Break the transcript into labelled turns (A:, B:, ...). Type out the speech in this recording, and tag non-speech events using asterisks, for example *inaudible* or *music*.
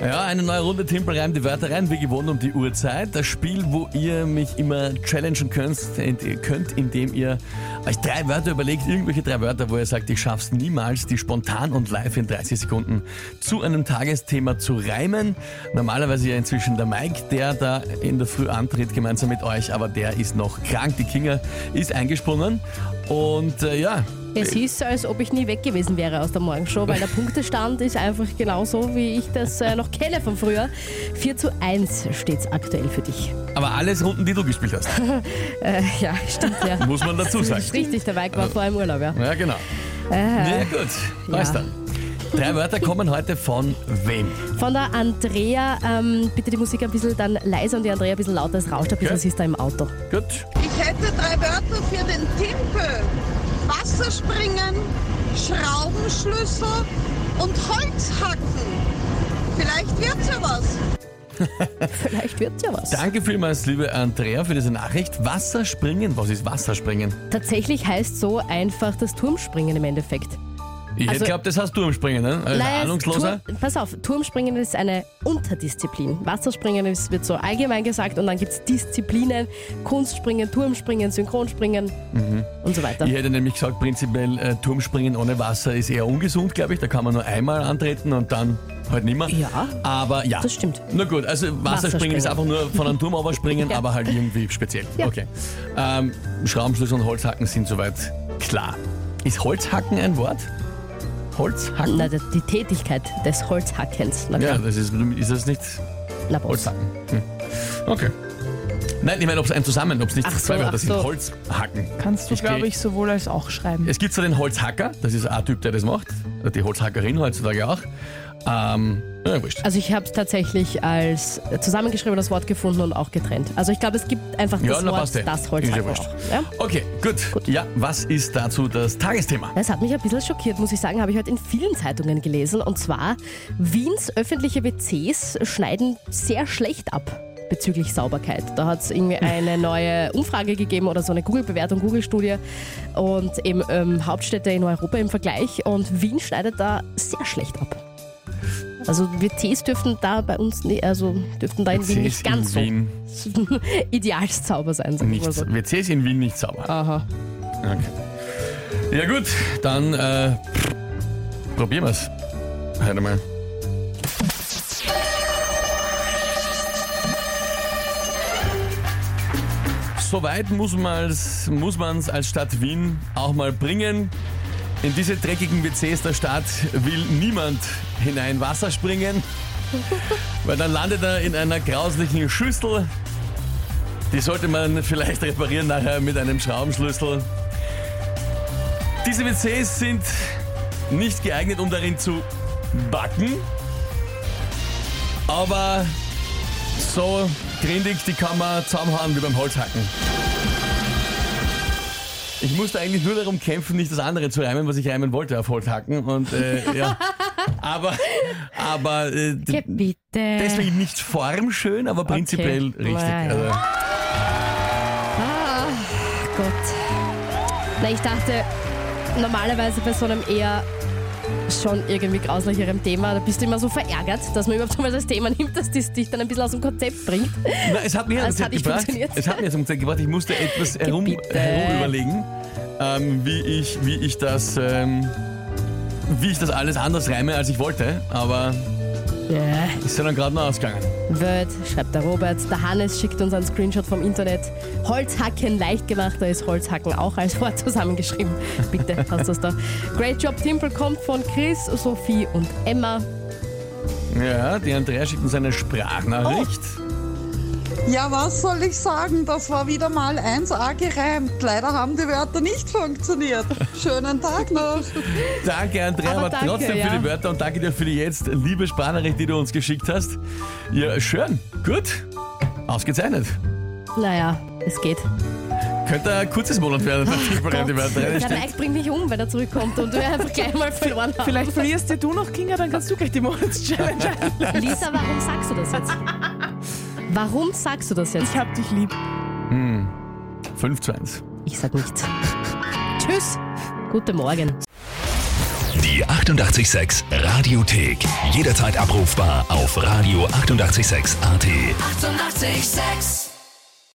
A: Ja, eine neue Runde Timpel reimt die Wörter rein, wie gewohnt um die Uhrzeit. Das Spiel, wo ihr mich immer challengen könnt, könnt, indem ihr euch drei Wörter überlegt, irgendwelche drei Wörter, wo ihr sagt, ich schaff's niemals, die spontan und live in 30 Sekunden zu einem Tagesthema zu reimen. Normalerweise ja inzwischen der Mike, der da in der Früh antritt, gemeinsam mit euch, aber der ist noch krank. Die Kinga ist eingesprungen und äh, ja,
B: Es ist, als ob ich nie weg gewesen wäre aus der Morgenshow, weil der Punktestand ist einfach genauso, wie ich das äh, noch kenne von früher. 4 zu 1 steht es aktuell für dich.
A: aber alles Runden, die du gespielt hast, *laughs*
B: Äh, ja, stimmt ja.
A: muss man dazu sagen.
B: richtig, der Mike war vor im Urlaub, ja.
A: Ja, genau.
B: Äh,
A: Ja, gut, weiß
B: Ja.
A: dann. Drei Wörter kommen heute von wem?
B: von der Andrea, ähm, bitte die Musik ein bisschen dann leiser und die Andrea ein bisschen lauter, es rauscht ein bisschen,
A: Okay.
B: sie ist da im Auto.
A: Gut.
C: Ich hätte drei Wörter für den Timpel. Wasserspringen, Schraubenschlüssel und Holzhacken. Vielleicht wird's ja was. *laughs*
B: Vielleicht wird's ja was.
A: Danke vielmals, liebe Andrea, für diese Nachricht. Wasserspringen, was ist Wasserspringen?
B: Tatsächlich heißt so einfach das Turmspringen im Endeffekt.
A: Ich
B: Also-
A: glaube, das hast du im Springen, ne? Als
B: es-
A: Ahnungsloser.
B: Turm, pass auf, Turmspringen ist eine Unterdisziplin. Wasserspringen ist, wird so allgemein gesagt und dann gibt es Disziplinen, Kunstspringen, Turmspringen, Synchronspringen und so weiter.
A: Ich hätte nämlich gesagt, prinzipiell äh, Turmspringen ohne Wasser ist eher ungesund, glaube ich. Da kann man nur einmal antreten und dann halt nimmer.
B: Ja,
A: Aber ja.
B: das stimmt.
A: Na gut, also Wasserspringen ist einfach nur von einem Turm *laughs* springen,
B: Ja.
A: aber halt irgendwie speziell.
B: Ja.
A: Okay. Ähm, Schraubenschlüssel und Holzhacken sind soweit klar. Ist Holzhacken ein Wort? Holzhacken?
B: Na, die die Tätigkeit des Holzhackens. Na
A: Ja,
B: klar.
A: das ist, ist das nicht
B: Na, Boss.
A: Holzhacken. Hm. Okay. Nein, ich meine, ob es ein Zusammen, ob es nicht
B: Ach so,
A: zwei Wörter
B: ach
A: sind.
B: so.
A: Holzhacken.
D: Kannst du,
A: Ich
D: glaube
A: geh-
D: ich, sowohl als auch schreiben.
A: Es gibt so den Holzhacker, das ist ein Typ, der das macht. Die Holzhackerin heutzutage auch. Ähm, ja, wurscht.
B: Also ich habe es tatsächlich als zusammengeschriebenes Wort gefunden und auch getrennt. Also ich glaube, es gibt einfach das
A: na,
B: Wort,
A: passt eh.
B: das
A: Ist ja
B: Holzhacken
A: wurscht.
B: Ja?
A: Okay, gut. Ja, was ist dazu das Tagesthema?
B: Das hat mich ein bisschen schockiert, muss ich sagen, habe ich heute in vielen Zeitungen gelesen. Und zwar, Wiens öffentliche WCs schneiden sehr schlecht ab bezüglich Sauberkeit. Da hat es irgendwie *laughs* eine neue Umfrage gegeben oder so eine Google-Bewertung, Google-Studie und eben ähm, Hauptstädte in Europa im Vergleich. Und Wien schneidet da sehr schlecht ab. Also WCs dürften da bei uns, nie, also dürften da in Wien nicht ganz so
A: Wien *laughs*
B: ideals sauber sein, sag ich
A: nicht,
B: mal so.
A: WCs in Wien nicht sauber.
B: Aha.
A: Okay. Ja gut, dann äh, probieren wir es. Heute mal. Soweit muss man es muss man's als Stadt Wien auch mal bringen. In diese dreckigen WCs der Stadt will niemand hinein Wasser springen, *laughs* weil dann landet er in einer grauslichen Schüssel. Die sollte man vielleicht reparieren nachher mit einem Schraubenschlüssel. Diese WCs sind nicht geeignet, um darin zu backen. Aber so grindig, die kann man zusammenhauen wie beim Holzhacken. Ich musste eigentlich nur darum kämpfen, nicht das andere zu reimen, was ich reimen wollte auf Holzhacken. Und äh, ja. *laughs* Aber, aber äh,
B: Bitte.
A: deswegen nicht formschön, aber prinzipiell richtig.
B: Ja, ja.
A: Also,
B: Ah, Gott. Na, ich dachte, normalerweise bei so einem eher schon irgendwie grauslicherem Thema, da bist du immer so verärgert, dass man überhaupt mal das Thema nimmt, dass das dich dann ein bisschen aus dem Konzept bringt.
A: Na, es hat mir
B: Das
A: zum
B: hat
A: gebracht.
B: funktioniert.
A: Es hat mir zum Konzept gebracht. Ich musste etwas herum, herum überlegen, ähm, wie, ich, wie, ich das, ähm, wie ich das alles anders reime, als ich wollte. Aber
B: Ja.
A: ist ja dann gerade noch ausgegangen.
B: Word, schreibt der Robert. Der Hannes schickt uns einen Screenshot vom Internet. Holzhacken leicht gemacht, da ist Holzhacken auch als Wort zusammengeschrieben. *laughs* Bitte, hast du das da. Great Job Timple kommt von Chris, Sophie und Emma.
A: Ja, die Andrea schickt uns eine Sprachnachricht.
C: Ja, was soll ich sagen? Das war wieder mal 1A gereimt. Leider haben die Wörter nicht funktioniert. *laughs* Schönen Tag noch.
A: Danke, Andrea, aber,
B: Aber danke,
A: trotzdem für
B: ja.
A: die Wörter und danke dir für die jetzt liebe Sprachnachricht, die du uns geschickt hast. Ja, schön. Gut. Ausgezeichnet.
B: Naja, es geht.
A: Könnte ein kurzes Monat werden, *laughs* Tippel die Wörter rein.
B: Der. Mike bringt mich um, wenn er zurückkommt und wir einfach gleich mal verloren haben.
D: Vielleicht verlierst du noch, Kinga, dann kannst du gleich die Monatschallenge *laughs* einleiten.
B: Lisa, warum sagst du das jetzt? Warum sagst du das jetzt?
D: Ich hab dich lieb. Hm.
A: 5 zu 1.
B: Ich sag nichts. *laughs* Tschüss. Guten Morgen.
E: Die 886 Radiothek. Jederzeit abrufbar auf radio886.at. 886! AT. 886.